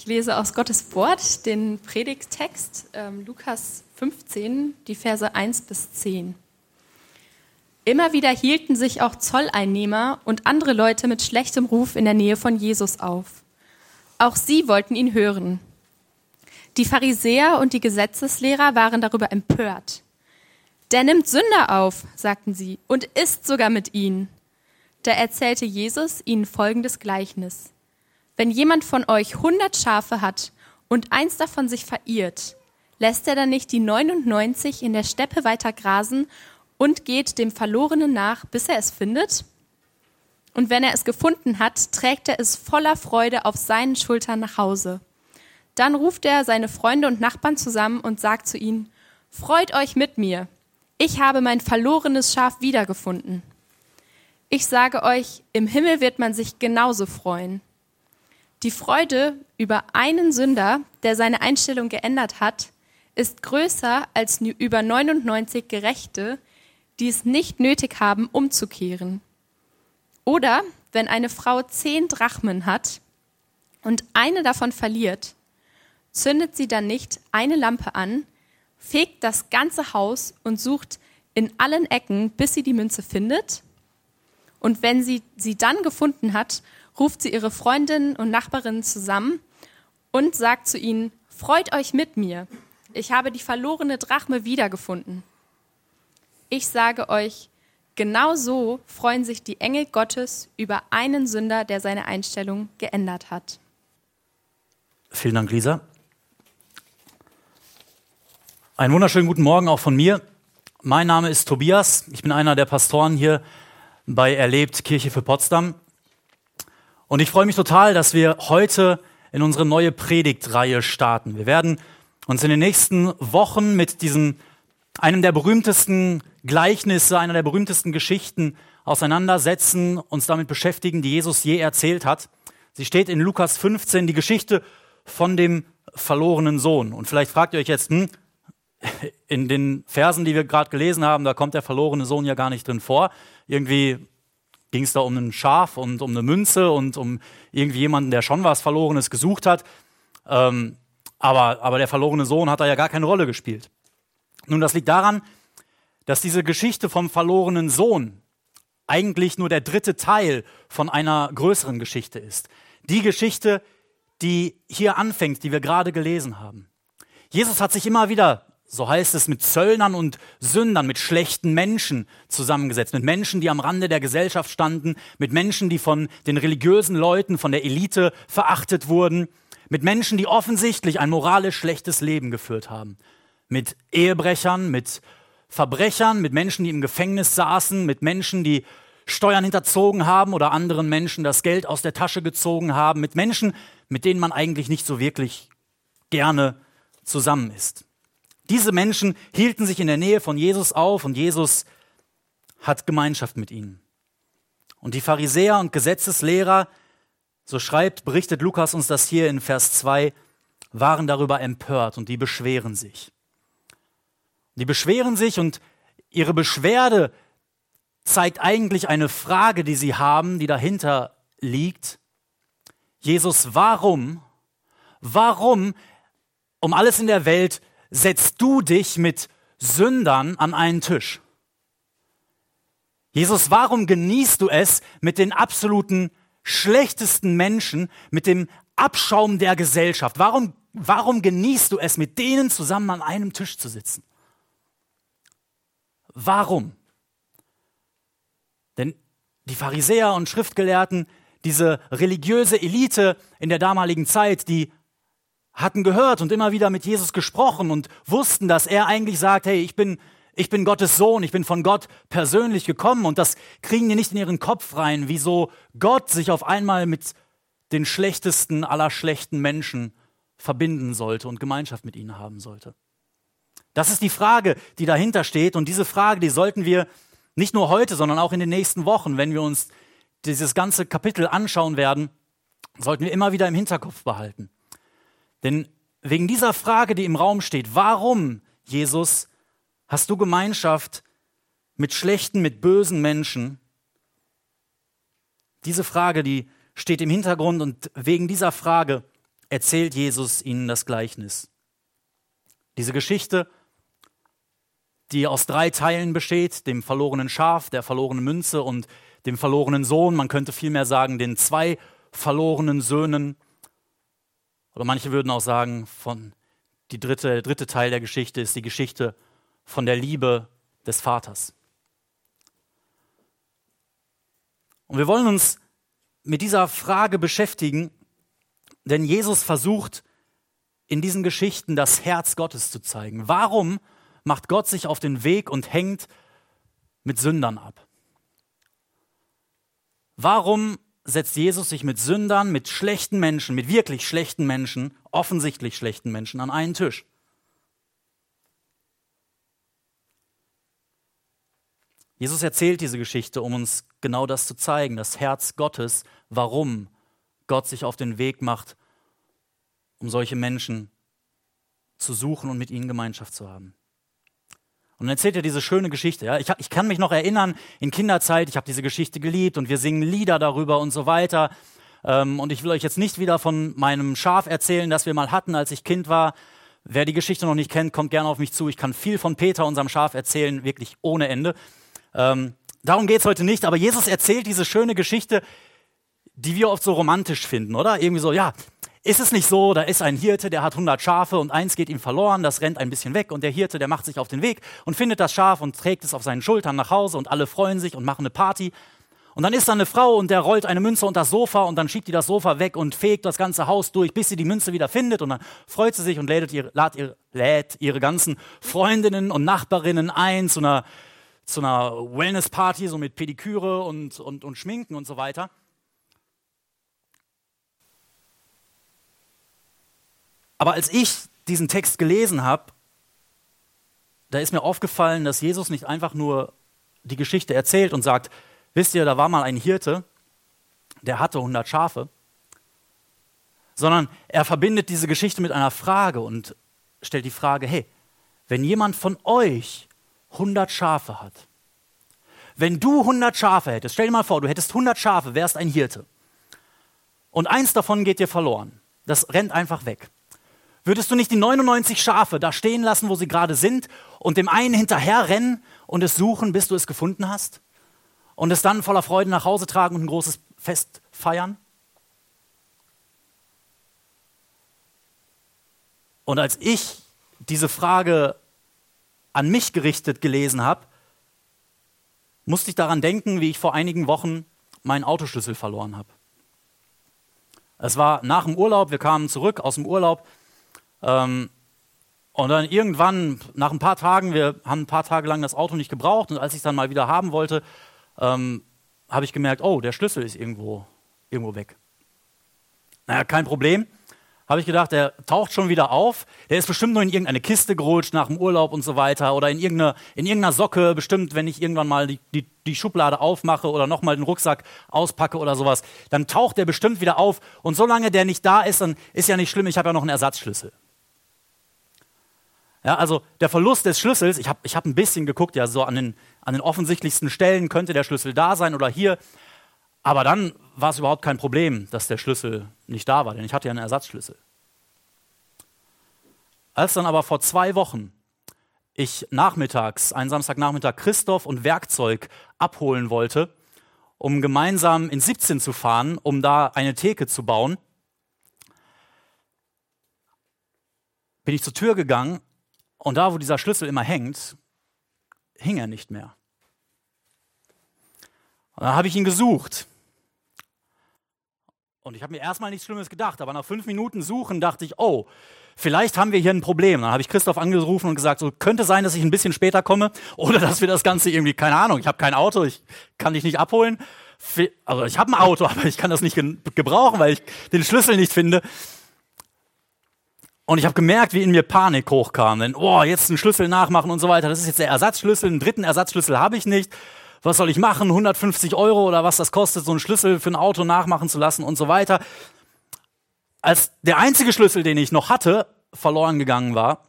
Ich lese aus Gottes Wort den Predigttext ähm, Lukas 15, die Verse 1 bis 10. Immer wieder hielten sich auch Zolleinnehmer und andere Leute mit schlechtem Ruf in der Nähe von Jesus auf. Auch sie wollten ihn hören. Die Pharisäer und die Gesetzeslehrer waren darüber empört. Der nimmt Sünder auf, sagten sie, und isst sogar mit ihnen. Da erzählte Jesus ihnen folgendes Gleichnis. Wenn jemand von euch hundert Schafe hat und eins davon sich verirrt, lässt er dann nicht die 99 in der Steppe weiter grasen und geht dem Verlorenen nach, bis er es findet? Und wenn er es gefunden hat, trägt er es voller Freude auf seinen Schultern nach Hause. Dann ruft er seine Freunde und Nachbarn zusammen und sagt zu ihnen, Freut euch mit mir, ich habe mein verlorenes Schaf wiedergefunden. Ich sage euch, im Himmel wird man sich genauso freuen. Die Freude über einen Sünder, der seine Einstellung geändert hat, ist größer als über 99 Gerechte, die es nicht nötig haben, umzukehren. Oder wenn eine Frau zehn Drachmen hat und eine davon verliert, zündet sie dann nicht eine Lampe an, fegt das ganze Haus und sucht in allen Ecken, bis sie die Münze findet? Und wenn sie sie dann gefunden hat, ruft sie ihre Freundinnen und Nachbarinnen zusammen und sagt zu ihnen, freut euch mit mir, ich habe die verlorene Drachme wiedergefunden. Ich sage euch, genau so freuen sich die Engel Gottes über einen Sünder, der seine Einstellung geändert hat. Vielen Dank, Lisa. Einen wunderschönen guten Morgen auch von mir. Mein Name ist Tobias. Ich bin einer der Pastoren hier bei Erlebt Kirche für Potsdam. Und ich freue mich total, dass wir heute in unsere neue Predigtreihe starten. Wir werden uns in den nächsten Wochen mit diesem einem der berühmtesten Gleichnisse, einer der berühmtesten Geschichten auseinandersetzen, uns damit beschäftigen, die Jesus je erzählt hat. Sie steht in Lukas 15, die Geschichte von dem verlorenen Sohn. Und vielleicht fragt ihr euch jetzt, hm, in den Versen, die wir gerade gelesen haben, da kommt der verlorene Sohn ja gar nicht drin vor. Irgendwie ging es da um ein Schaf und um eine Münze und um irgendwie jemanden, der schon was Verlorenes gesucht hat. Ähm, aber, aber der verlorene Sohn hat da ja gar keine Rolle gespielt. Nun, das liegt daran, dass diese Geschichte vom verlorenen Sohn eigentlich nur der dritte Teil von einer größeren Geschichte ist. Die Geschichte, die hier anfängt, die wir gerade gelesen haben. Jesus hat sich immer wieder so heißt es, mit Zöllnern und Sündern, mit schlechten Menschen zusammengesetzt, mit Menschen, die am Rande der Gesellschaft standen, mit Menschen, die von den religiösen Leuten, von der Elite verachtet wurden, mit Menschen, die offensichtlich ein moralisch schlechtes Leben geführt haben, mit Ehebrechern, mit Verbrechern, mit Menschen, die im Gefängnis saßen, mit Menschen, die Steuern hinterzogen haben oder anderen Menschen das Geld aus der Tasche gezogen haben, mit Menschen, mit denen man eigentlich nicht so wirklich gerne zusammen ist. Diese Menschen hielten sich in der Nähe von Jesus auf und Jesus hat Gemeinschaft mit ihnen. Und die Pharisäer und Gesetzeslehrer, so schreibt, berichtet Lukas uns das hier in Vers 2, waren darüber empört und die beschweren sich. Die beschweren sich und ihre Beschwerde zeigt eigentlich eine Frage, die sie haben, die dahinter liegt. Jesus, warum, warum um alles in der Welt setzt du dich mit Sündern an einen Tisch? Jesus, warum genießt du es mit den absoluten schlechtesten Menschen, mit dem Abschaum der Gesellschaft? Warum, warum genießt du es, mit denen zusammen an einem Tisch zu sitzen? Warum? Denn die Pharisäer und Schriftgelehrten, diese religiöse Elite in der damaligen Zeit, die hatten gehört und immer wieder mit Jesus gesprochen und wussten, dass er eigentlich sagt, hey, ich bin, ich bin Gottes Sohn, ich bin von Gott persönlich gekommen und das kriegen die nicht in ihren Kopf rein, wieso Gott sich auf einmal mit den schlechtesten aller schlechten Menschen verbinden sollte und Gemeinschaft mit ihnen haben sollte. Das ist die Frage, die dahinter steht und diese Frage, die sollten wir nicht nur heute, sondern auch in den nächsten Wochen, wenn wir uns dieses ganze Kapitel anschauen werden, sollten wir immer wieder im Hinterkopf behalten. Denn wegen dieser Frage, die im Raum steht, warum, Jesus, hast du Gemeinschaft mit schlechten, mit bösen Menschen? Diese Frage, die steht im Hintergrund und wegen dieser Frage erzählt Jesus ihnen das Gleichnis. Diese Geschichte, die aus drei Teilen besteht, dem verlorenen Schaf, der verlorenen Münze und dem verlorenen Sohn, man könnte vielmehr sagen, den zwei verlorenen Söhnen. Oder manche würden auch sagen, von die dritte, der dritte Teil der Geschichte ist die Geschichte von der Liebe des Vaters. Und wir wollen uns mit dieser Frage beschäftigen, denn Jesus versucht in diesen Geschichten das Herz Gottes zu zeigen. Warum macht Gott sich auf den Weg und hängt mit Sündern ab? Warum setzt Jesus sich mit Sündern, mit schlechten Menschen, mit wirklich schlechten Menschen, offensichtlich schlechten Menschen an einen Tisch? Jesus erzählt diese Geschichte, um uns genau das zu zeigen, das Herz Gottes, warum Gott sich auf den Weg macht, um solche Menschen zu suchen und mit ihnen Gemeinschaft zu haben. Und dann erzählt er diese schöne Geschichte. Ja? Ich, ich kann mich noch erinnern, in Kinderzeit, ich habe diese Geschichte geliebt und wir singen Lieder darüber und so weiter. Ähm, und ich will euch jetzt nicht wieder von meinem Schaf erzählen, das wir mal hatten, als ich Kind war. Wer die Geschichte noch nicht kennt, kommt gerne auf mich zu. Ich kann viel von Peter, unserem Schaf, erzählen, wirklich ohne Ende. Ähm, darum geht es heute nicht, aber Jesus erzählt diese schöne Geschichte, die wir oft so romantisch finden, oder? Irgendwie so, ja, ist es nicht so, da ist ein Hirte, der hat 100 Schafe und eins geht ihm verloren, das rennt ein bisschen weg und der Hirte, der macht sich auf den Weg und findet das Schaf und trägt es auf seinen Schultern nach Hause und alle freuen sich und machen eine Party. Und dann ist da eine Frau und der rollt eine Münze unter das Sofa und dann schiebt die das Sofa weg und fegt das ganze Haus durch, bis sie die Münze wieder findet und dann freut sie sich und lädt ihre, lädt ihre ganzen Freundinnen und Nachbarinnen ein zu einer zu einer Wellness-Party, so mit Pediküre und, und, und Schminken und so weiter. Aber als ich diesen Text gelesen habe, da ist mir aufgefallen, dass Jesus nicht einfach nur die Geschichte erzählt und sagt, wisst ihr, da war mal ein Hirte, der hatte 100 Schafe, sondern er verbindet diese Geschichte mit einer Frage und stellt die Frage, hey, wenn jemand von euch 100 Schafe hat. Wenn du 100 Schafe hättest, stell dir mal vor, du hättest 100 Schafe, wärst ein Hirte. Und eins davon geht dir verloren. Das rennt einfach weg. Würdest du nicht die 99 Schafe da stehen lassen, wo sie gerade sind, und dem einen hinterher rennen und es suchen, bis du es gefunden hast? Und es dann voller Freude nach Hause tragen und ein großes Fest feiern? Und als ich diese Frage an mich gerichtet gelesen habe, musste ich daran denken, wie ich vor einigen Wochen meinen Autoschlüssel verloren habe. Es war nach dem Urlaub, wir kamen zurück aus dem Urlaub ähm, und dann irgendwann, nach ein paar Tagen, wir haben ein paar Tage lang das Auto nicht gebraucht und als ich es dann mal wieder haben wollte, ähm, habe ich gemerkt, oh, der Schlüssel ist irgendwo, irgendwo weg. Naja, kein Problem habe ich gedacht, der taucht schon wieder auf. Der ist bestimmt nur in irgendeine Kiste gerutscht nach dem Urlaub und so weiter oder in irgendeiner, in irgendeiner Socke, bestimmt, wenn ich irgendwann mal die, die, die Schublade aufmache oder nochmal den Rucksack auspacke oder sowas, dann taucht der bestimmt wieder auf. Und solange der nicht da ist, dann ist ja nicht schlimm, ich habe ja noch einen Ersatzschlüssel. Ja, also der Verlust des Schlüssels, ich habe ich hab ein bisschen geguckt, ja, so an den, an den offensichtlichsten Stellen könnte der Schlüssel da sein oder hier. Aber dann war es überhaupt kein Problem, dass der Schlüssel nicht da war, denn ich hatte ja einen Ersatzschlüssel. Als dann aber vor zwei Wochen ich nachmittags, einen Samstagnachmittag, Christoph und Werkzeug abholen wollte, um gemeinsam in 17 zu fahren, um da eine Theke zu bauen, bin ich zur Tür gegangen und da, wo dieser Schlüssel immer hängt, hing er nicht mehr. Und dann habe ich ihn gesucht. Und ich habe mir erstmal nichts Schlimmes gedacht, aber nach fünf Minuten Suchen dachte ich, oh, vielleicht haben wir hier ein Problem. Dann habe ich Christoph angerufen und gesagt, so könnte sein, dass ich ein bisschen später komme oder dass wir das Ganze irgendwie, keine Ahnung, ich habe kein Auto, ich kann dich nicht abholen. Also ich habe ein Auto, aber ich kann das nicht gebrauchen, weil ich den Schlüssel nicht finde. Und ich habe gemerkt, wie in mir Panik hochkam. Denn, oh, jetzt einen Schlüssel nachmachen und so weiter. Das ist jetzt der Ersatzschlüssel. Einen dritten Ersatzschlüssel habe ich nicht. Was soll ich machen? 150 Euro oder was das kostet, so einen Schlüssel für ein Auto nachmachen zu lassen und so weiter als der einzige Schlüssel, den ich noch hatte, verloren gegangen war,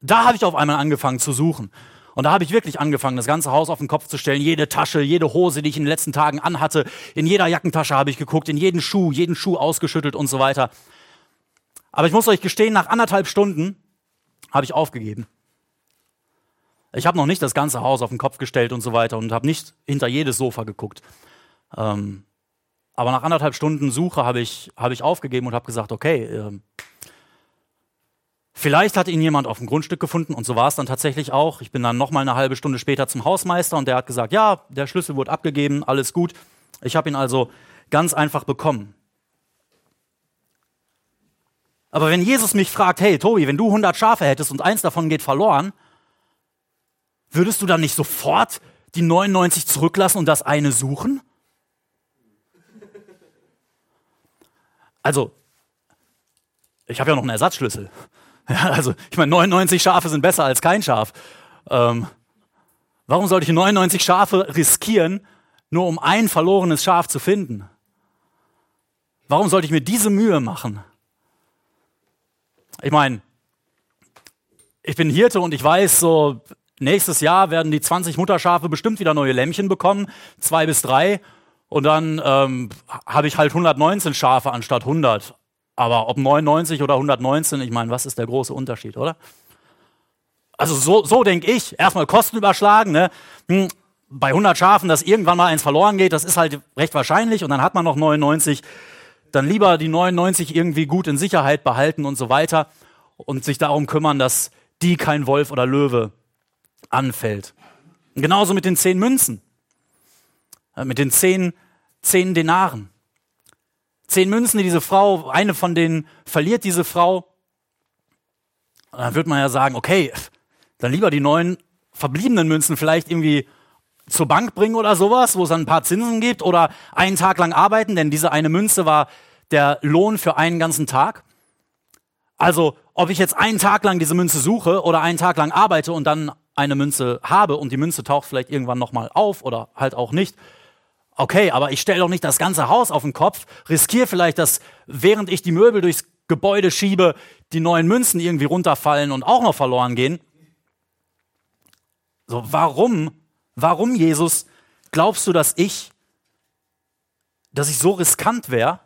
da habe ich auf einmal angefangen zu suchen. Und da habe ich wirklich angefangen, das ganze Haus auf den Kopf zu stellen. Jede Tasche, jede Hose, die ich in den letzten Tagen anhatte, in jeder Jackentasche habe ich geguckt, in jeden Schuh, jeden Schuh ausgeschüttelt und so weiter. Aber ich muss euch gestehen, nach anderthalb Stunden habe ich aufgegeben. Ich habe noch nicht das ganze Haus auf den Kopf gestellt und so weiter und habe nicht hinter jedes Sofa geguckt. Ähm, aber nach anderthalb Stunden Suche habe ich, hab ich aufgegeben und habe gesagt, okay, äh, vielleicht hat ihn jemand auf dem Grundstück gefunden und so war es dann tatsächlich auch. Ich bin dann noch mal eine halbe Stunde später zum Hausmeister und der hat gesagt, ja, der Schlüssel wurde abgegeben, alles gut. Ich habe ihn also ganz einfach bekommen. Aber wenn Jesus mich fragt, hey Tobi, wenn du 100 Schafe hättest und eins davon geht verloren, würdest du dann nicht sofort die 99 zurücklassen und das eine suchen? Also, ich habe ja noch einen Ersatzschlüssel. Ja, also, ich meine, 99 Schafe sind besser als kein Schaf. Ähm, warum sollte ich 99 Schafe riskieren, nur um ein verlorenes Schaf zu finden? Warum sollte ich mir diese Mühe machen? Ich meine, ich bin Hirte und ich weiß, so nächstes Jahr werden die 20 Mutterschafe bestimmt wieder neue Lämmchen bekommen, zwei bis drei. Und dann ähm, habe ich halt 119 Schafe anstatt 100. Aber ob 99 oder 119, ich meine, was ist der große Unterschied, oder? Also so, so denke ich. Erstmal Kosten überschlagen. Ne? Hm, bei 100 Schafen, dass irgendwann mal eins verloren geht, das ist halt recht wahrscheinlich. Und dann hat man noch 99 dann lieber die 99 irgendwie gut in Sicherheit behalten und so weiter und sich darum kümmern, dass die kein Wolf oder Löwe anfällt. Genauso mit den zehn Münzen, äh, mit den zehn, zehn Denaren. Zehn Münzen, die diese Frau, eine von denen verliert diese Frau. Und dann wird man ja sagen, okay, dann lieber die neun verbliebenen Münzen vielleicht irgendwie zur Bank bringen oder sowas, wo es dann ein paar Zinsen gibt oder einen Tag lang arbeiten, denn diese eine Münze war der Lohn für einen ganzen Tag. Also, ob ich jetzt einen Tag lang diese Münze suche oder einen Tag lang arbeite und dann eine Münze habe und die Münze taucht vielleicht irgendwann nochmal auf oder halt auch nicht. Okay, aber ich stelle doch nicht das ganze Haus auf den Kopf, riskiere vielleicht, dass während ich die Möbel durchs Gebäude schiebe, die neuen Münzen irgendwie runterfallen und auch noch verloren gehen. So, warum Warum, Jesus, glaubst du, dass ich, dass ich so riskant wäre,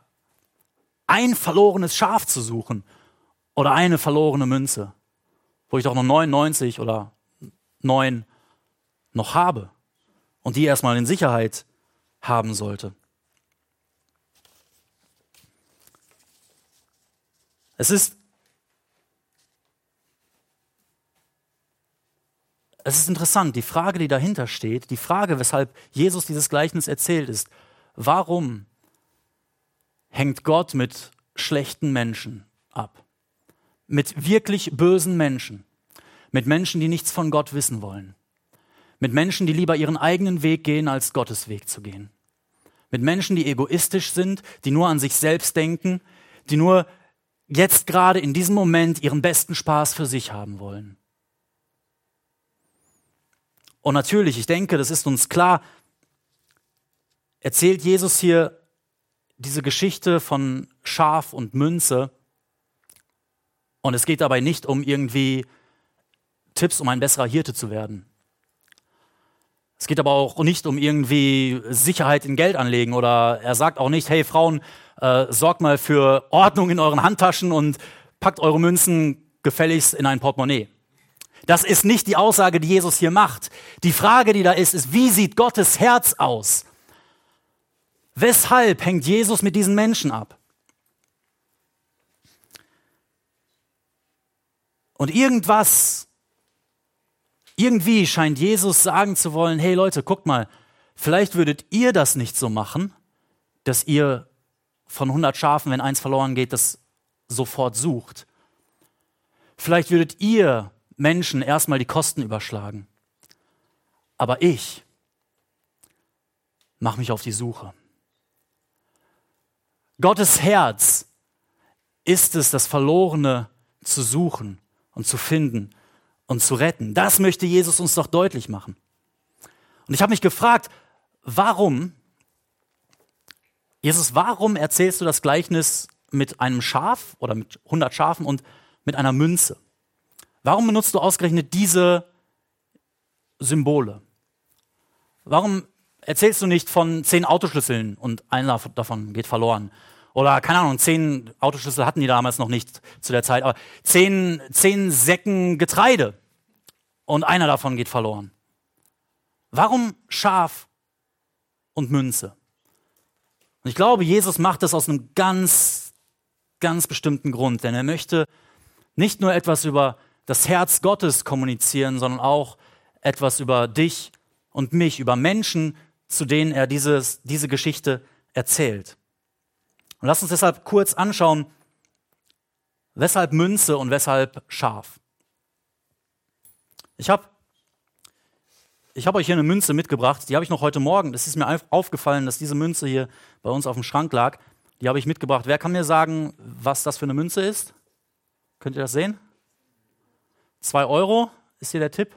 ein verlorenes Schaf zu suchen oder eine verlorene Münze, wo ich doch noch 99 oder 9 noch habe und die erstmal in Sicherheit haben sollte? Es ist es ist interessant, die Frage, die dahinter steht, die Frage, weshalb Jesus dieses Gleichnis erzählt, ist, warum hängt Gott mit schlechten Menschen ab? Mit wirklich bösen Menschen, mit Menschen, die nichts von Gott wissen wollen, mit Menschen, die lieber ihren eigenen Weg gehen, als Gottes Weg zu gehen, mit Menschen, die egoistisch sind, die nur an sich selbst denken, die nur jetzt gerade in diesem Moment ihren besten Spaß für sich haben wollen. Und natürlich, ich denke, das ist uns klar, erzählt Jesus hier diese Geschichte von Schaf und Münze. Und es geht dabei nicht um irgendwie Tipps, um ein besserer Hirte zu werden. Es geht aber auch nicht um irgendwie Sicherheit in Geld anlegen oder er sagt auch nicht, hey Frauen, äh, sorgt mal für Ordnung in euren Handtaschen und packt eure Münzen gefälligst in ein Portemonnaie. Das ist nicht die Aussage, die Jesus hier macht. Die Frage, die da ist, ist, wie sieht Gottes Herz aus? Weshalb hängt Jesus mit diesen Menschen ab? Und irgendwas, irgendwie scheint Jesus sagen zu wollen, hey Leute, guckt mal, vielleicht würdet ihr das nicht so machen, dass ihr von 100 Schafen, wenn eins verloren geht, das sofort sucht. Vielleicht würdet ihr Menschen erstmal die Kosten überschlagen. Aber ich mache mich auf die Suche. Gottes Herz ist es, das Verlorene zu suchen und zu finden und zu retten. Das möchte Jesus uns doch deutlich machen. Und ich habe mich gefragt, warum, Jesus, warum erzählst du das Gleichnis mit einem Schaf oder mit 100 Schafen und mit einer Münze? Warum benutzt du ausgerechnet diese Symbole? Warum erzählst du nicht von zehn Autoschlüsseln und einer davon geht verloren? Oder keine Ahnung, zehn Autoschlüssel hatten die damals noch nicht zu der Zeit, aber zehn, zehn Säcken Getreide und einer davon geht verloren. Warum Schaf und Münze? Und ich glaube, Jesus macht das aus einem ganz, ganz bestimmten Grund, denn er möchte nicht nur etwas über das Herz Gottes kommunizieren, sondern auch etwas über dich und mich, über Menschen, zu denen er dieses, diese Geschichte erzählt. Und lass uns deshalb kurz anschauen, weshalb Münze und weshalb Schaf. Ich habe ich hab euch hier eine Münze mitgebracht, die habe ich noch heute Morgen. Es ist mir aufgefallen, dass diese Münze hier bei uns auf dem Schrank lag. Die habe ich mitgebracht. Wer kann mir sagen, was das für eine Münze ist? Könnt ihr das sehen? Zwei Euro ist hier der Tipp.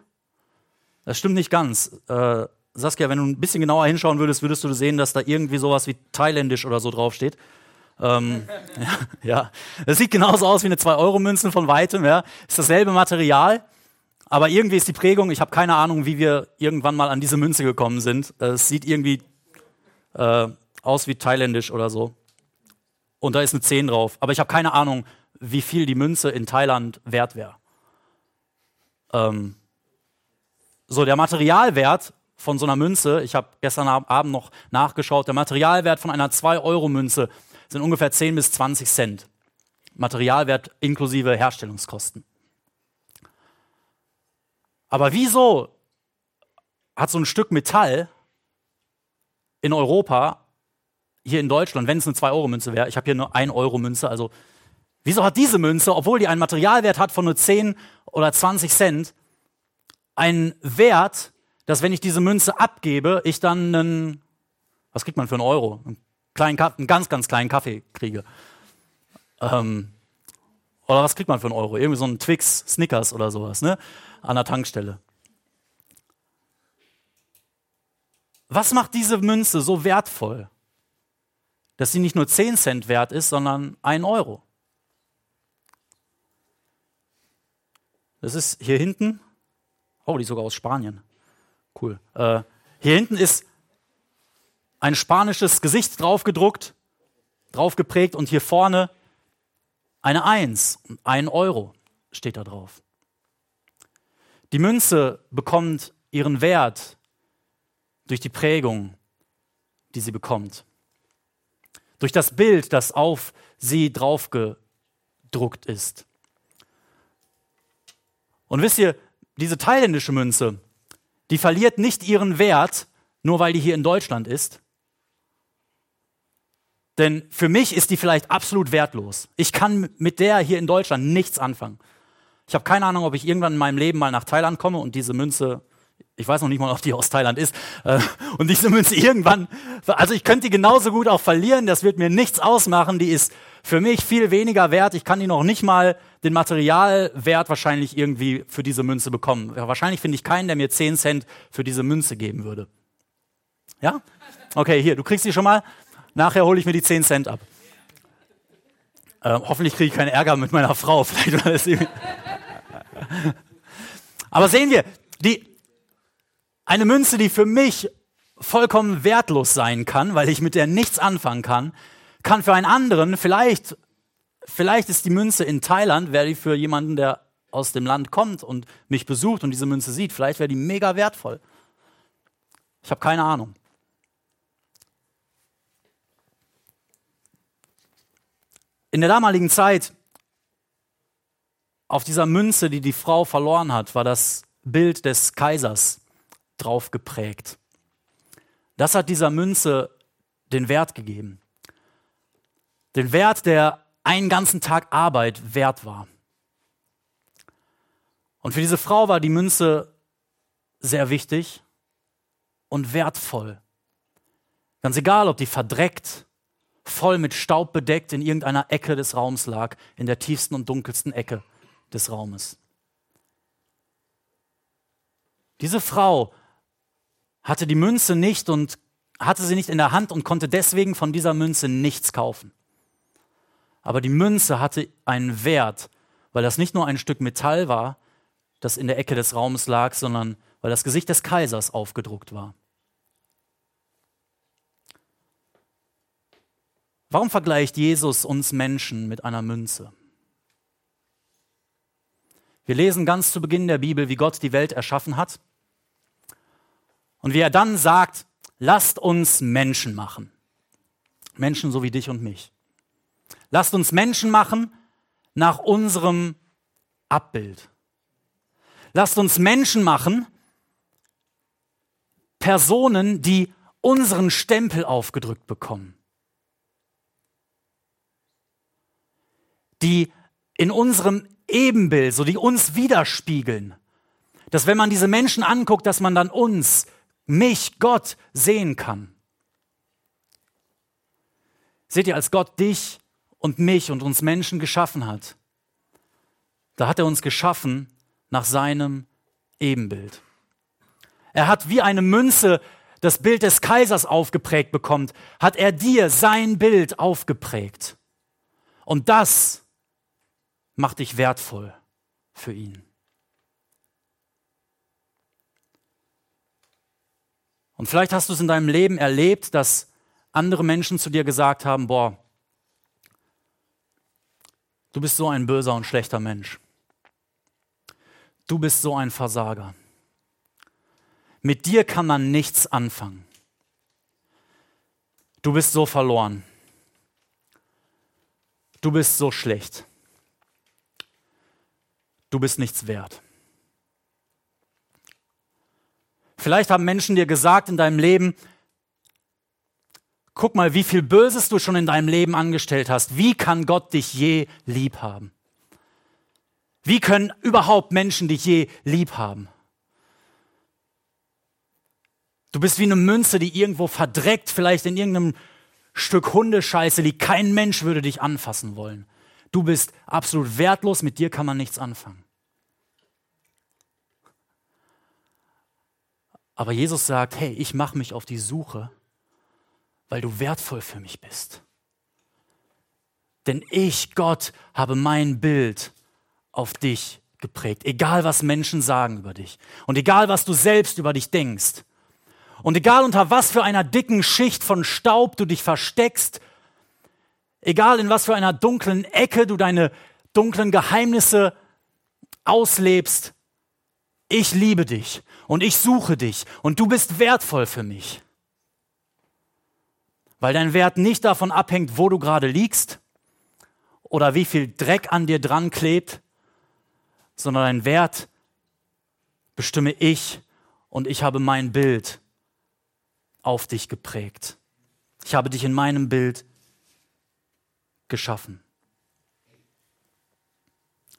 Das stimmt nicht ganz. Äh, Saskia, wenn du ein bisschen genauer hinschauen würdest, würdest du sehen, dass da irgendwie sowas wie thailändisch oder so draufsteht. Ähm, ja, ja, das sieht genauso aus wie eine 2-Euro-Münze von weitem. Ja. Ist dasselbe Material, aber irgendwie ist die Prägung, ich habe keine Ahnung, wie wir irgendwann mal an diese Münze gekommen sind. Es sieht irgendwie äh, aus wie thailändisch oder so. Und da ist eine 10 drauf. Aber ich habe keine Ahnung, wie viel die Münze in Thailand wert wäre. Ähm, so, der Materialwert von so einer Münze, ich habe gestern Abend noch nachgeschaut, der Materialwert von einer 2-Euro-Münze sind ungefähr 10 bis 20 Cent. Materialwert inklusive Herstellungskosten. Aber wieso hat so ein Stück Metall in Europa, hier in Deutschland, wenn es eine 2-Euro-Münze wäre, ich habe hier eine 1-Euro-Münze, also wieso hat diese Münze, obwohl die einen Materialwert hat von nur 10 oder 20 Cent, einen Wert, dass wenn ich diese Münze abgebe, ich dann einen, was kriegt man für einen Euro? Einen, kleinen, einen ganz, ganz kleinen Kaffee kriege. Ähm, oder was kriegt man für einen Euro? Irgendwie so ein Twix, Snickers oder sowas, ne? An der Tankstelle. Was macht diese Münze so wertvoll, dass sie nicht nur 10 Cent wert ist, sondern 1 Euro? Das ist hier hinten. Oh, die ist sogar aus Spanien. Cool. Äh, hier hinten ist ein spanisches Gesicht draufgedruckt, draufgeprägt und hier vorne eine Eins, ein Euro steht da drauf. Die Münze bekommt ihren Wert durch die Prägung, die sie bekommt. Durch das Bild, das auf sie draufgedruckt ist. Und wisst ihr, diese thailändische Münze, die verliert nicht ihren Wert, nur weil die hier in Deutschland ist. Denn für mich ist die vielleicht absolut wertlos. Ich kann mit der hier in Deutschland nichts anfangen. Ich habe keine Ahnung, ob ich irgendwann in meinem Leben mal nach Thailand komme und diese Münze, ich weiß noch nicht mal, ob die aus Thailand ist, äh, und diese Münze irgendwann, also ich könnte die genauso gut auch verlieren, das wird mir nichts ausmachen, die ist für mich viel weniger wert. Ich kann die noch nicht mal den Materialwert wahrscheinlich irgendwie für diese Münze bekommen. Wahrscheinlich finde ich keinen, der mir 10 Cent für diese Münze geben würde. Ja? Okay, hier, du kriegst die schon mal. Nachher hole ich mir die 10 Cent ab. Äh, hoffentlich kriege ich keinen Ärger mit meiner Frau. Vielleicht war das Aber sehen wir, die, eine Münze, die für mich vollkommen wertlos sein kann, weil ich mit der nichts anfangen kann, kann für einen anderen vielleicht, vielleicht ist die Münze in Thailand, wäre die für jemanden, der aus dem Land kommt und mich besucht und diese Münze sieht, vielleicht wäre die mega wertvoll. Ich habe keine Ahnung. In der damaligen Zeit, auf dieser Münze, die die Frau verloren hat, war das Bild des Kaisers drauf geprägt. Das hat dieser Münze den Wert gegeben den Wert, der einen ganzen Tag Arbeit wert war. Und für diese Frau war die Münze sehr wichtig und wertvoll. Ganz egal, ob die verdreckt, voll mit Staub bedeckt in irgendeiner Ecke des Raums lag, in der tiefsten und dunkelsten Ecke des Raumes. Diese Frau hatte die Münze nicht und hatte sie nicht in der Hand und konnte deswegen von dieser Münze nichts kaufen. Aber die Münze hatte einen Wert, weil das nicht nur ein Stück Metall war, das in der Ecke des Raumes lag, sondern weil das Gesicht des Kaisers aufgedruckt war. Warum vergleicht Jesus uns Menschen mit einer Münze? Wir lesen ganz zu Beginn der Bibel, wie Gott die Welt erschaffen hat. Und wie er dann sagt, lasst uns Menschen machen. Menschen so wie dich und mich. Lasst uns Menschen machen nach unserem Abbild. Lasst uns Menschen machen, Personen, die unseren Stempel aufgedrückt bekommen. Die in unserem Ebenbild, so die uns widerspiegeln. Dass wenn man diese Menschen anguckt, dass man dann uns, mich, Gott sehen kann. Seht ihr, als Gott dich und mich und uns Menschen geschaffen hat, da hat er uns geschaffen nach seinem Ebenbild. Er hat wie eine Münze das Bild des Kaisers aufgeprägt bekommt, hat er dir sein Bild aufgeprägt. Und das macht dich wertvoll für ihn. Und vielleicht hast du es in deinem Leben erlebt, dass andere Menschen zu dir gesagt haben, boah, du bist so ein böser und schlechter Mensch. Du bist so ein Versager. Mit dir kann man nichts anfangen. Du bist so verloren. Du bist so schlecht. Du bist nichts wert. Vielleicht haben Menschen dir gesagt in deinem Leben, guck mal, wie viel Böses du schon in deinem Leben angestellt hast. Wie kann Gott dich je lieb haben? Wie können überhaupt Menschen dich je lieb haben? Du bist wie eine Münze, die irgendwo verdreckt, vielleicht in irgendeinem Stück Hundescheiße liegt. Kein Mensch würde dich anfassen wollen. Du bist absolut wertlos, mit dir kann man nichts anfangen. Aber Jesus sagt, hey, ich mache mich auf die Suche, weil du wertvoll für mich bist. Denn ich, Gott, habe mein Bild auf dich geprägt. Egal, was Menschen sagen über dich. Und egal, was du selbst über dich denkst. Und egal, unter was für einer dicken Schicht von Staub du dich versteckst. Egal, in was für einer dunklen Ecke du deine dunklen Geheimnisse auslebst. Ich liebe dich und ich suche dich und du bist wertvoll für mich. Weil dein Wert nicht davon abhängt, wo du gerade liegst oder wie viel Dreck an dir dran klebt, sondern dein Wert bestimme ich und ich habe mein Bild auf dich geprägt. Ich habe dich in meinem Bild geschaffen.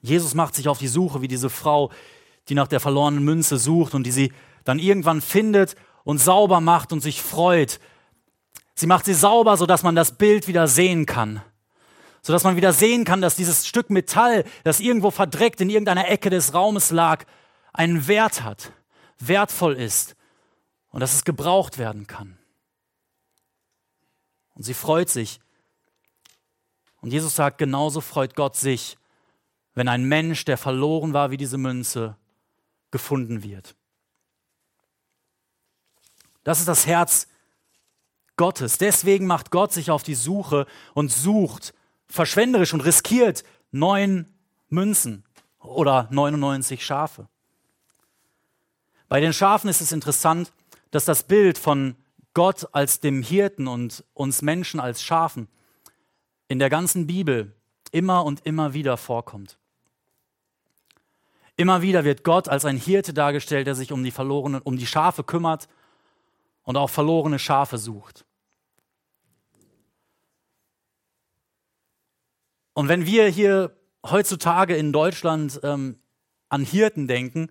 Jesus macht sich auf die Suche wie diese Frau, die nach der verlorenen Münze sucht und die sie dann irgendwann findet und sauber macht und sich freut. Sie macht sie sauber, sodass man das Bild wieder sehen kann. Sodass man wieder sehen kann, dass dieses Stück Metall, das irgendwo verdreckt in irgendeiner Ecke des Raumes lag, einen Wert hat, wertvoll ist und dass es gebraucht werden kann. Und sie freut sich. Und Jesus sagt, genauso freut Gott sich, wenn ein Mensch, der verloren war wie diese Münze, gefunden wird. Das ist das Herz Gottes. Deswegen macht Gott sich auf die Suche und sucht verschwenderisch und riskiert neun Münzen oder 99 Schafe. Bei den Schafen ist es interessant, dass das Bild von Gott als dem Hirten und uns Menschen als Schafen in der ganzen Bibel immer und immer wieder vorkommt. Immer wieder wird Gott als ein Hirte dargestellt, der sich um die verlorenen, um die Schafe kümmert und auch verlorene Schafe sucht. Und wenn wir hier heutzutage in Deutschland ähm, an Hirten denken,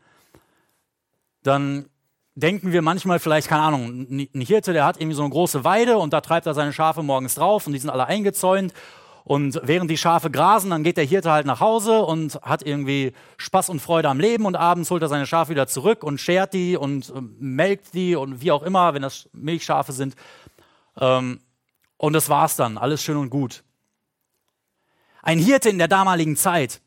dann denken wir manchmal vielleicht, keine Ahnung, ein Hirte, der hat irgendwie so eine große Weide und da treibt er seine Schafe morgens drauf und die sind alle eingezäunt und während die Schafe grasen, dann geht der Hirte halt nach Hause und hat irgendwie Spaß und Freude am Leben und abends holt er seine Schafe wieder zurück und schert die und äh, melkt die und wie auch immer, wenn das Milchschafe sind. Ähm, und das war's dann, alles schön und gut. Ein Hirte in der damaligen Zeit,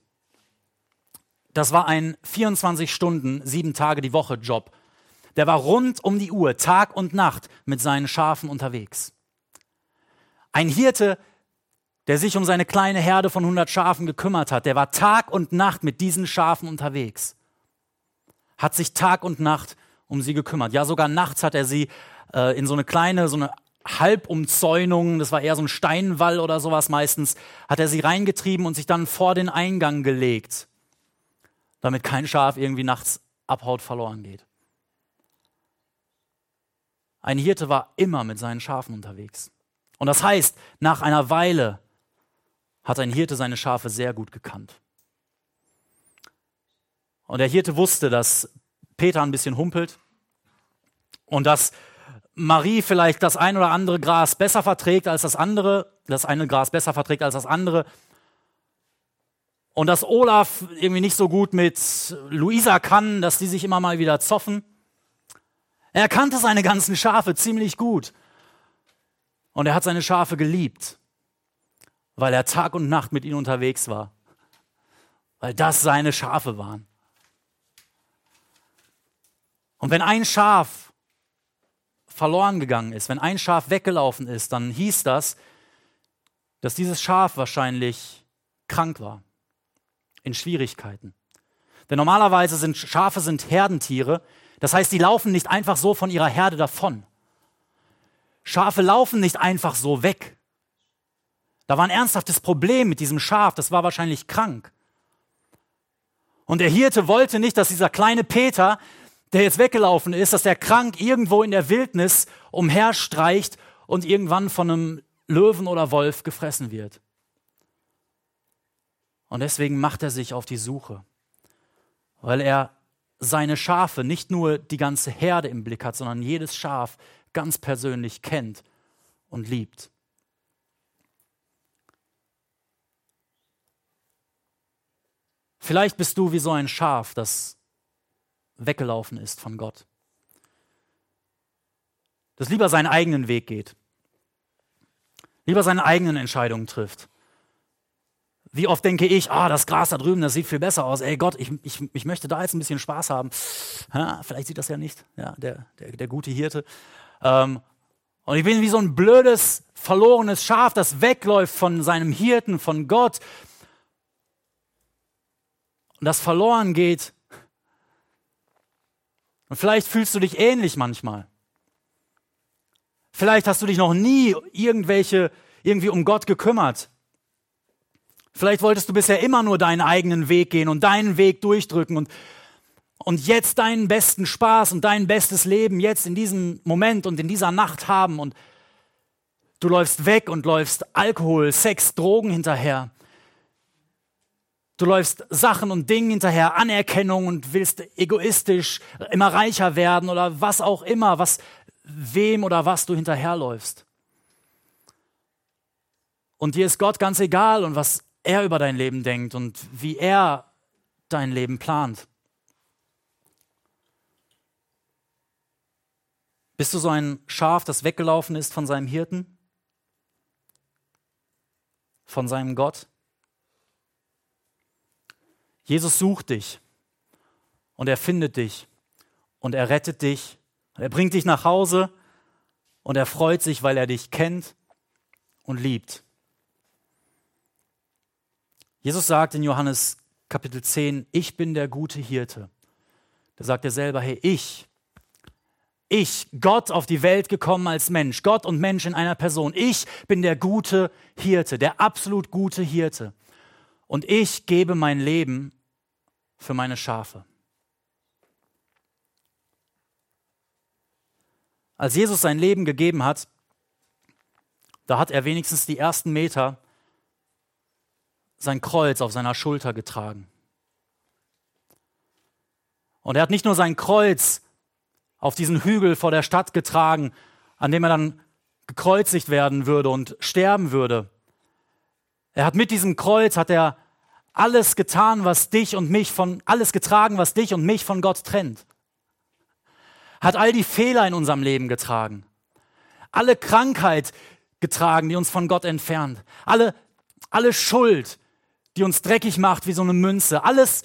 das war ein 24 Stunden, sieben Tage die Woche Job. Der war rund um die Uhr, Tag und Nacht mit seinen Schafen unterwegs. Ein Hirte der sich um seine kleine Herde von 100 Schafen gekümmert hat, der war Tag und Nacht mit diesen Schafen unterwegs. Hat sich Tag und Nacht um sie gekümmert. Ja, sogar nachts hat er sie äh, in so eine kleine, so eine Halbumzäunung, das war eher so ein Steinwall oder sowas meistens, hat er sie reingetrieben und sich dann vor den Eingang gelegt, damit kein Schaf irgendwie nachts abhaut, verloren geht. Ein Hirte war immer mit seinen Schafen unterwegs. Und das heißt, nach einer Weile hat ein Hirte seine Schafe sehr gut gekannt. Und der Hirte wusste, dass Peter ein bisschen humpelt und dass Marie vielleicht das ein oder andere Gras besser verträgt als das andere, das eine Gras besser verträgt als das andere. Und dass Olaf irgendwie nicht so gut mit Luisa kann, dass die sich immer mal wieder zoffen. Er kannte seine ganzen Schafe ziemlich gut. Und er hat seine Schafe geliebt, weil er Tag und Nacht mit ihnen unterwegs war. Weil das seine Schafe waren. Und wenn ein Schaf verloren gegangen ist, wenn ein Schaf weggelaufen ist, dann hieß das, dass dieses Schaf wahrscheinlich krank war, in Schwierigkeiten. Denn normalerweise sind Schafe sind Herdentiere, das heißt, die laufen nicht einfach so von ihrer Herde davon. Schafe laufen nicht einfach so weg. Da war ein ernsthaftes Problem mit diesem Schaf, das war wahrscheinlich krank. Und der Hirte wollte nicht, dass dieser kleine Peter, der jetzt weggelaufen ist, dass der krank irgendwo in der Wildnis umherstreicht und irgendwann von einem Löwen oder Wolf gefressen wird. Und deswegen macht er sich auf die Suche, weil er seine Schafe, nicht nur die ganze Herde im Blick hat, sondern jedes Schaf ganz persönlich kennt und liebt. Vielleicht bist du wie so ein Schaf, das weggelaufen ist von Gott. Das lieber seinen eigenen Weg geht. Lieber seine eigenen Entscheidungen trifft. Wie oft denke ich, ah, das Gras da drüben, das sieht viel besser aus. Ey Gott, ich, ich, ich möchte da jetzt ein bisschen Spaß haben. Ja, vielleicht sieht das ja nicht, ja, der, der, der gute Hirte. Ähm, und ich bin wie so ein blödes, verlorenes Schaf, das wegläuft von seinem Hirten, von Gott. Und das verloren geht. Und vielleicht fühlst du dich ähnlich manchmal. Vielleicht hast du dich noch nie irgendwelche, irgendwie um Gott gekümmert. Vielleicht wolltest du bisher immer nur deinen eigenen Weg gehen und deinen Weg durchdrücken und, und jetzt deinen besten Spaß und dein bestes Leben jetzt in diesem Moment und in dieser Nacht haben und du läufst weg und läufst Alkohol, Sex, Drogen hinterher. Du läufst Sachen und Dingen hinterher, Anerkennung und willst egoistisch immer reicher werden oder was auch immer, was wem oder was du hinterherläufst. Und dir ist Gott ganz egal und was er über dein Leben denkt und wie er dein Leben plant. Bist du so ein Schaf, das weggelaufen ist von seinem Hirten? Von seinem Gott? Jesus sucht dich und er findet dich und er rettet dich. Er bringt dich nach Hause und er freut sich, weil er dich kennt und liebt. Jesus sagt in Johannes Kapitel 10, ich bin der gute Hirte. Da sagt er selber, hey, ich, ich, Gott auf die Welt gekommen als Mensch, Gott und Mensch in einer Person. Ich bin der gute Hirte, der absolut gute Hirte. Und ich gebe mein Leben für meine Schafe. Als Jesus sein Leben gegeben hat, da hat er wenigstens die ersten Meter sein Kreuz auf seiner Schulter getragen. Und er hat nicht nur sein Kreuz auf diesen Hügel vor der Stadt getragen, an dem er dann gekreuzigt werden würde und sterben würde. Er hat mit diesem Kreuz hat er alles getan, was dich und mich von alles getragen, was dich und mich von Gott trennt. Hat all die Fehler in unserem Leben getragen. Alle Krankheit getragen, die uns von Gott entfernt. Alle alle Schuld, die uns dreckig macht wie so eine Münze. Alles,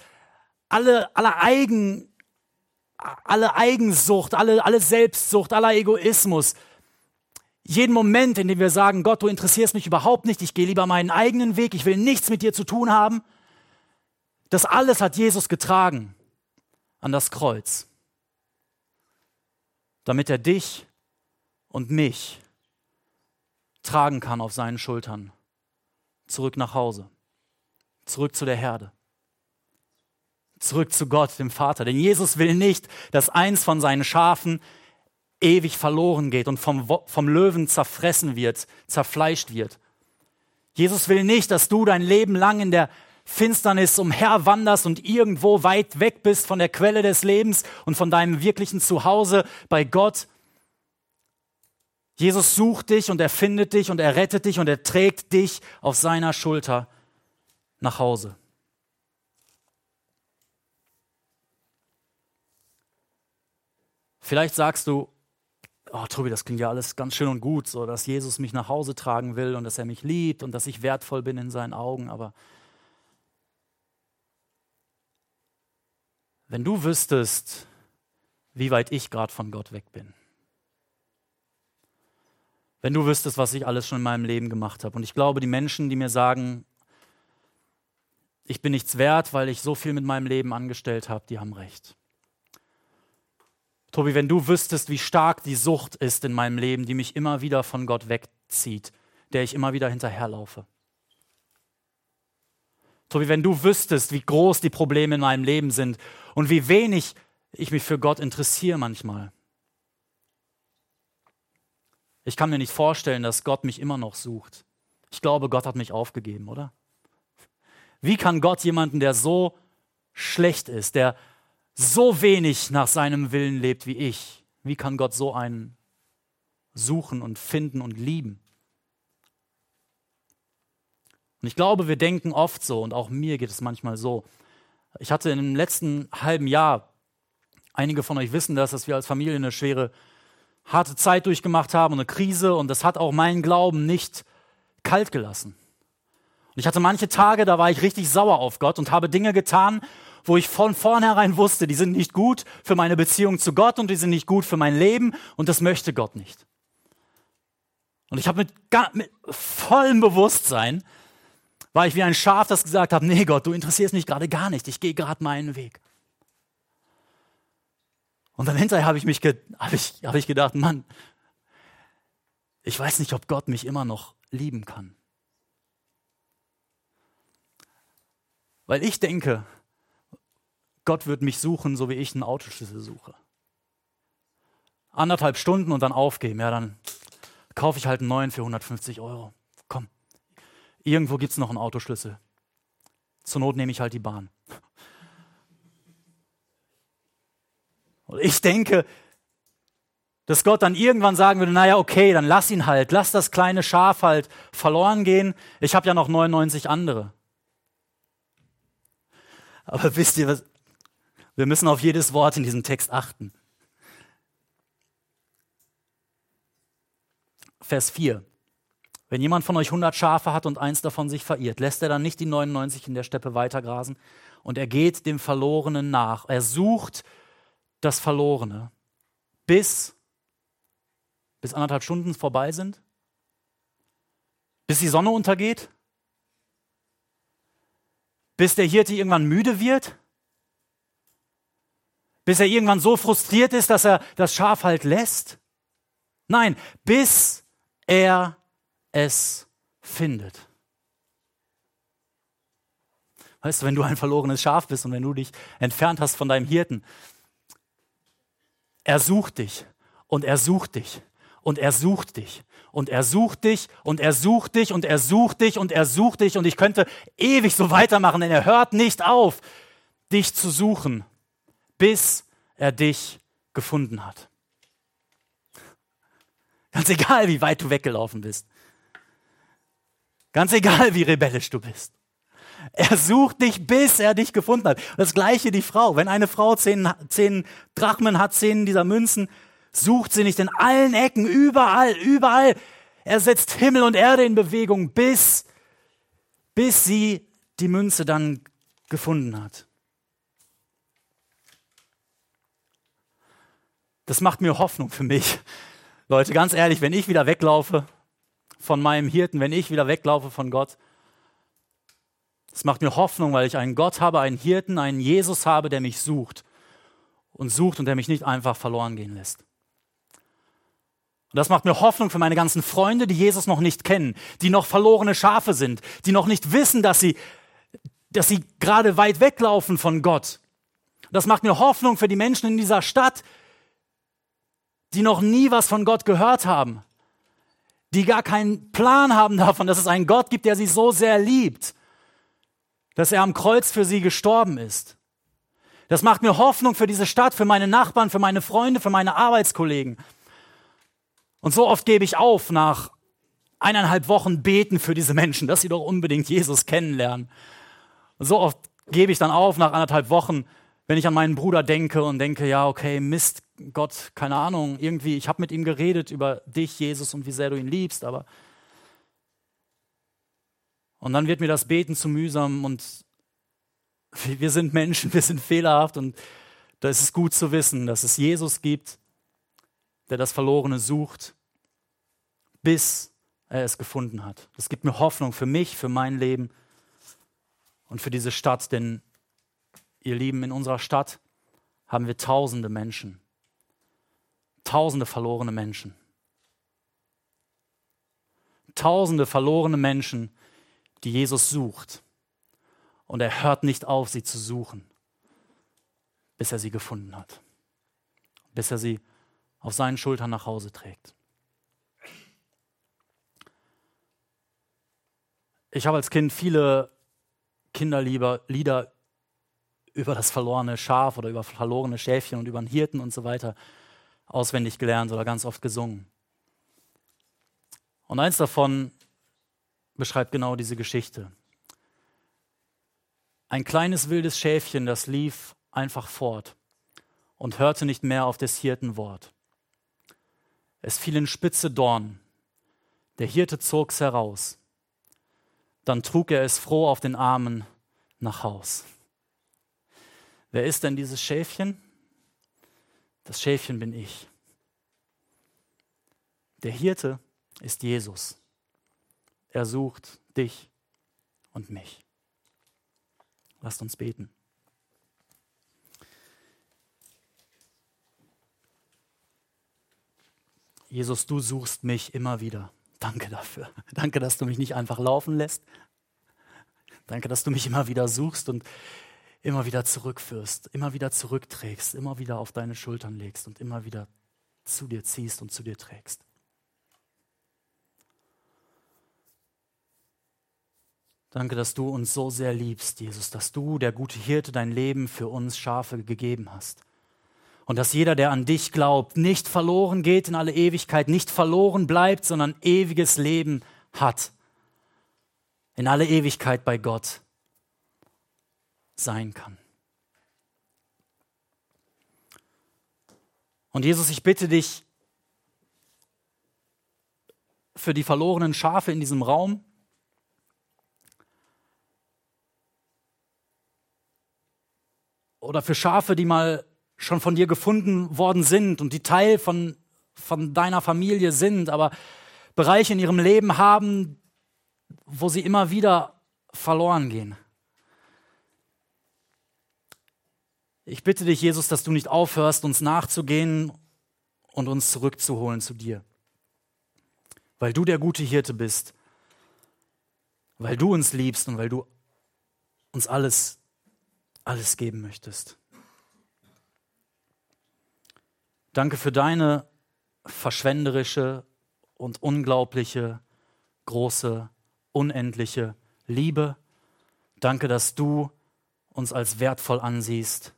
alle, alle Eigen, alle Eigensucht, alle, alle Selbstsucht, aller Egoismus. Jeden Moment, in dem wir sagen, Gott, du interessierst mich überhaupt nicht, ich gehe lieber meinen eigenen Weg, ich will nichts mit dir zu tun haben, das alles hat Jesus getragen an das Kreuz, damit er dich und mich tragen kann auf seinen Schultern, zurück nach Hause, zurück zu der Herde, zurück zu Gott, dem Vater. Denn Jesus will nicht, dass eins von seinen Schafen ewig verloren geht und vom, vom Löwen zerfressen wird, zerfleischt wird. Jesus will nicht, dass du dein Leben lang in der Finsternis umherwanderst und irgendwo weit weg bist von der Quelle des Lebens und von deinem wirklichen Zuhause bei Gott. Jesus sucht dich und er findet dich und er rettet dich und er trägt dich auf seiner Schulter nach Hause. Vielleicht sagst du, oh Tobi, das klingt ja alles ganz schön und gut, so dass Jesus mich nach Hause tragen will und dass er mich liebt und dass ich wertvoll bin in seinen Augen, aber wenn du wüsstest, wie weit ich gerade von Gott weg bin, wenn du wüsstest, was ich alles schon in meinem Leben gemacht habe. Und ich glaube, die Menschen, die mir sagen, ich bin nichts wert, weil ich so viel mit meinem Leben angestellt habe, die haben recht. Tobi, wenn du wüsstest, wie stark die Sucht ist in meinem Leben, die mich immer wieder von Gott wegzieht, der ich immer wieder hinterherlaufe. Tobi, wenn du wüsstest, wie groß die Probleme in meinem Leben sind und wie wenig ich mich für Gott interessiere manchmal. Ich kann mir nicht vorstellen, dass Gott mich immer noch sucht. Ich glaube, Gott hat mich aufgegeben, oder? Wie kann Gott jemanden, der so schlecht ist, der so wenig nach seinem Willen lebt wie ich, wie kann Gott so einen suchen und finden und lieben? Und ich glaube, wir denken oft so, und auch mir geht es manchmal so. Ich hatte im letzten halben Jahr, einige von euch wissen das, dass wir als Familie eine schwere, harte Zeit durchgemacht haben, eine Krise, und das hat auch meinen Glauben nicht kalt gelassen. Und ich hatte manche Tage, da war ich richtig sauer auf Gott und habe Dinge getan, wo ich von vornherein wusste, die sind nicht gut für meine Beziehung zu Gott und die sind nicht gut für mein Leben und das möchte Gott nicht. Und ich habe mit, mit vollem Bewusstsein, war ich wie ein Schaf, das gesagt hat, nee Gott, du interessierst mich gerade gar nicht, ich gehe gerade meinen Weg. Und dann hinterher habe ich mich hab ich, hab ich gedacht, Mann, ich weiß nicht, ob Gott mich immer noch lieben kann. Weil ich denke, Gott wird mich suchen, so wie ich einen Autoschlüssel suche. Anderthalb Stunden und dann aufgeben. Ja, dann kaufe ich halt einen neuen für 150 Euro. Komm, irgendwo gibt es noch einen Autoschlüssel. Zur Not nehme ich halt die Bahn. Und ich denke, dass Gott dann irgendwann sagen würde, naja, okay, dann lass ihn halt, lass das kleine Schaf halt verloren gehen. Ich habe ja noch 99 andere. Aber wisst ihr, was, wir müssen auf jedes Wort in diesem Text achten. Vers 4. Wenn jemand von euch 100 Schafe hat und eins davon sich verirrt, lässt er dann nicht die 99 in der Steppe weitergrasen und er geht dem Verlorenen nach. Er sucht das Verlorene, bis, bis anderthalb Stunden vorbei sind, bis die Sonne untergeht, bis der Hirte irgendwann müde wird bis er irgendwann so frustriert ist, dass er das Schaf halt lässt? Nein, bis er es findet. Weißt du, wenn du ein verlorenes Schaf bist und wenn du dich entfernt hast von deinem Hirten, er sucht dich und er sucht dich und er sucht dich und er sucht dich und er sucht dich und er sucht dich und er sucht dich und ich könnte ewig so weitermachen, denn er hört nicht auf, dich zu suchen bis er dich gefunden hat. Ganz egal, wie weit du weggelaufen bist. Ganz egal, wie rebellisch du bist. Er sucht dich, bis er dich gefunden hat. Das gleiche die Frau. Wenn eine Frau zehn, zehn Drachmen hat, zehn dieser Münzen, sucht sie nicht in allen Ecken, überall, überall. Er setzt Himmel und Erde in Bewegung, bis, bis sie die Münze dann gefunden hat. Das macht mir Hoffnung für mich, Leute, ganz ehrlich, wenn ich wieder weglaufe von meinem Hirten, wenn ich wieder weglaufe von Gott, das macht mir Hoffnung, weil ich einen Gott habe, einen Hirten, einen Jesus habe, der mich sucht und sucht und der mich nicht einfach verloren gehen lässt. Und das macht mir Hoffnung für meine ganzen Freunde, die Jesus noch nicht kennen, die noch verlorene Schafe sind, die noch nicht wissen, dass sie, dass sie gerade weit weglaufen von Gott. Das macht mir Hoffnung für die Menschen in dieser Stadt, die noch nie was von Gott gehört haben, die gar keinen Plan haben davon, dass es einen Gott gibt, der sie so sehr liebt, dass er am Kreuz für sie gestorben ist. Das macht mir Hoffnung für diese Stadt, für meine Nachbarn, für meine Freunde, für meine Arbeitskollegen. Und so oft gebe ich auf nach eineinhalb Wochen beten für diese Menschen, dass sie doch unbedingt Jesus kennenlernen. Und so oft gebe ich dann auf nach anderthalb Wochen, wenn ich an meinen Bruder denke und denke, ja, okay, Mist, Gott, keine Ahnung, irgendwie, ich habe mit ihm geredet über dich, Jesus, und wie sehr du ihn liebst, aber und dann wird mir das Beten zu mühsam und wir sind Menschen, wir sind fehlerhaft und da ist es gut zu wissen, dass es Jesus gibt, der das Verlorene sucht, bis er es gefunden hat. Das gibt mir Hoffnung für mich, für mein Leben und für diese Stadt, denn ihr Lieben, in unserer Stadt haben wir tausende Menschen, tausende verlorene Menschen. Tausende verlorene Menschen, die Jesus sucht. Und er hört nicht auf, sie zu suchen, bis er sie gefunden hat, bis er sie auf seinen Schultern nach Hause trägt. Ich habe als Kind viele Kinderlieder über das verlorene Schaf oder über verlorene Schäfchen und über einen Hirten und so weiter auswendig gelernt oder ganz oft gesungen. Und eins davon beschreibt genau diese Geschichte. Ein kleines wildes Schäfchen, das lief einfach fort und hörte nicht mehr auf des Hirten Wort. Es fielen spitze Dornen. Der Hirte zog's heraus. Dann trug er es froh auf den Armen nach Haus. Wer ist denn dieses Schäfchen? Das Schäfchen bin ich. Der Hirte ist Jesus. Er sucht dich und mich. Lasst uns beten. Jesus, du suchst mich immer wieder. Danke dafür. Danke, dass du mich nicht einfach laufen lässt. Danke, dass du mich immer wieder suchst und immer wieder zurückführst, immer wieder zurückträgst, immer wieder auf deine Schultern legst und immer wieder zu dir ziehst und zu dir trägst. Danke, dass du uns so sehr liebst, Jesus, dass du, der gute Hirte, dein Leben für uns Schafe gegeben hast. Und dass jeder, der an dich glaubt, nicht verloren geht in alle Ewigkeit, nicht verloren bleibt, sondern ewiges Leben hat. In alle Ewigkeit bei Gott sein kann. Und Jesus, ich bitte dich für die verlorenen Schafe in diesem Raum, oder für Schafe, die mal schon von dir gefunden worden sind und die Teil von, von deiner Familie sind, aber Bereiche in ihrem Leben haben, wo sie immer wieder verloren gehen. Ich bitte dich, Jesus, dass du nicht aufhörst, uns nachzugehen und uns zurückzuholen zu dir. Weil du der gute Hirte bist, weil du uns liebst und weil du uns alles alles geben möchtest. Danke für deine verschwenderische und unglaubliche, große, unendliche Liebe. Danke, dass du uns als wertvoll ansiehst,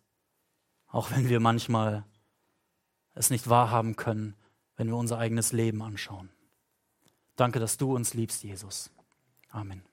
auch wenn wir manchmal es nicht wahrhaben können, wenn wir unser eigenes Leben anschauen. Danke, dass du uns liebst, Jesus. Amen.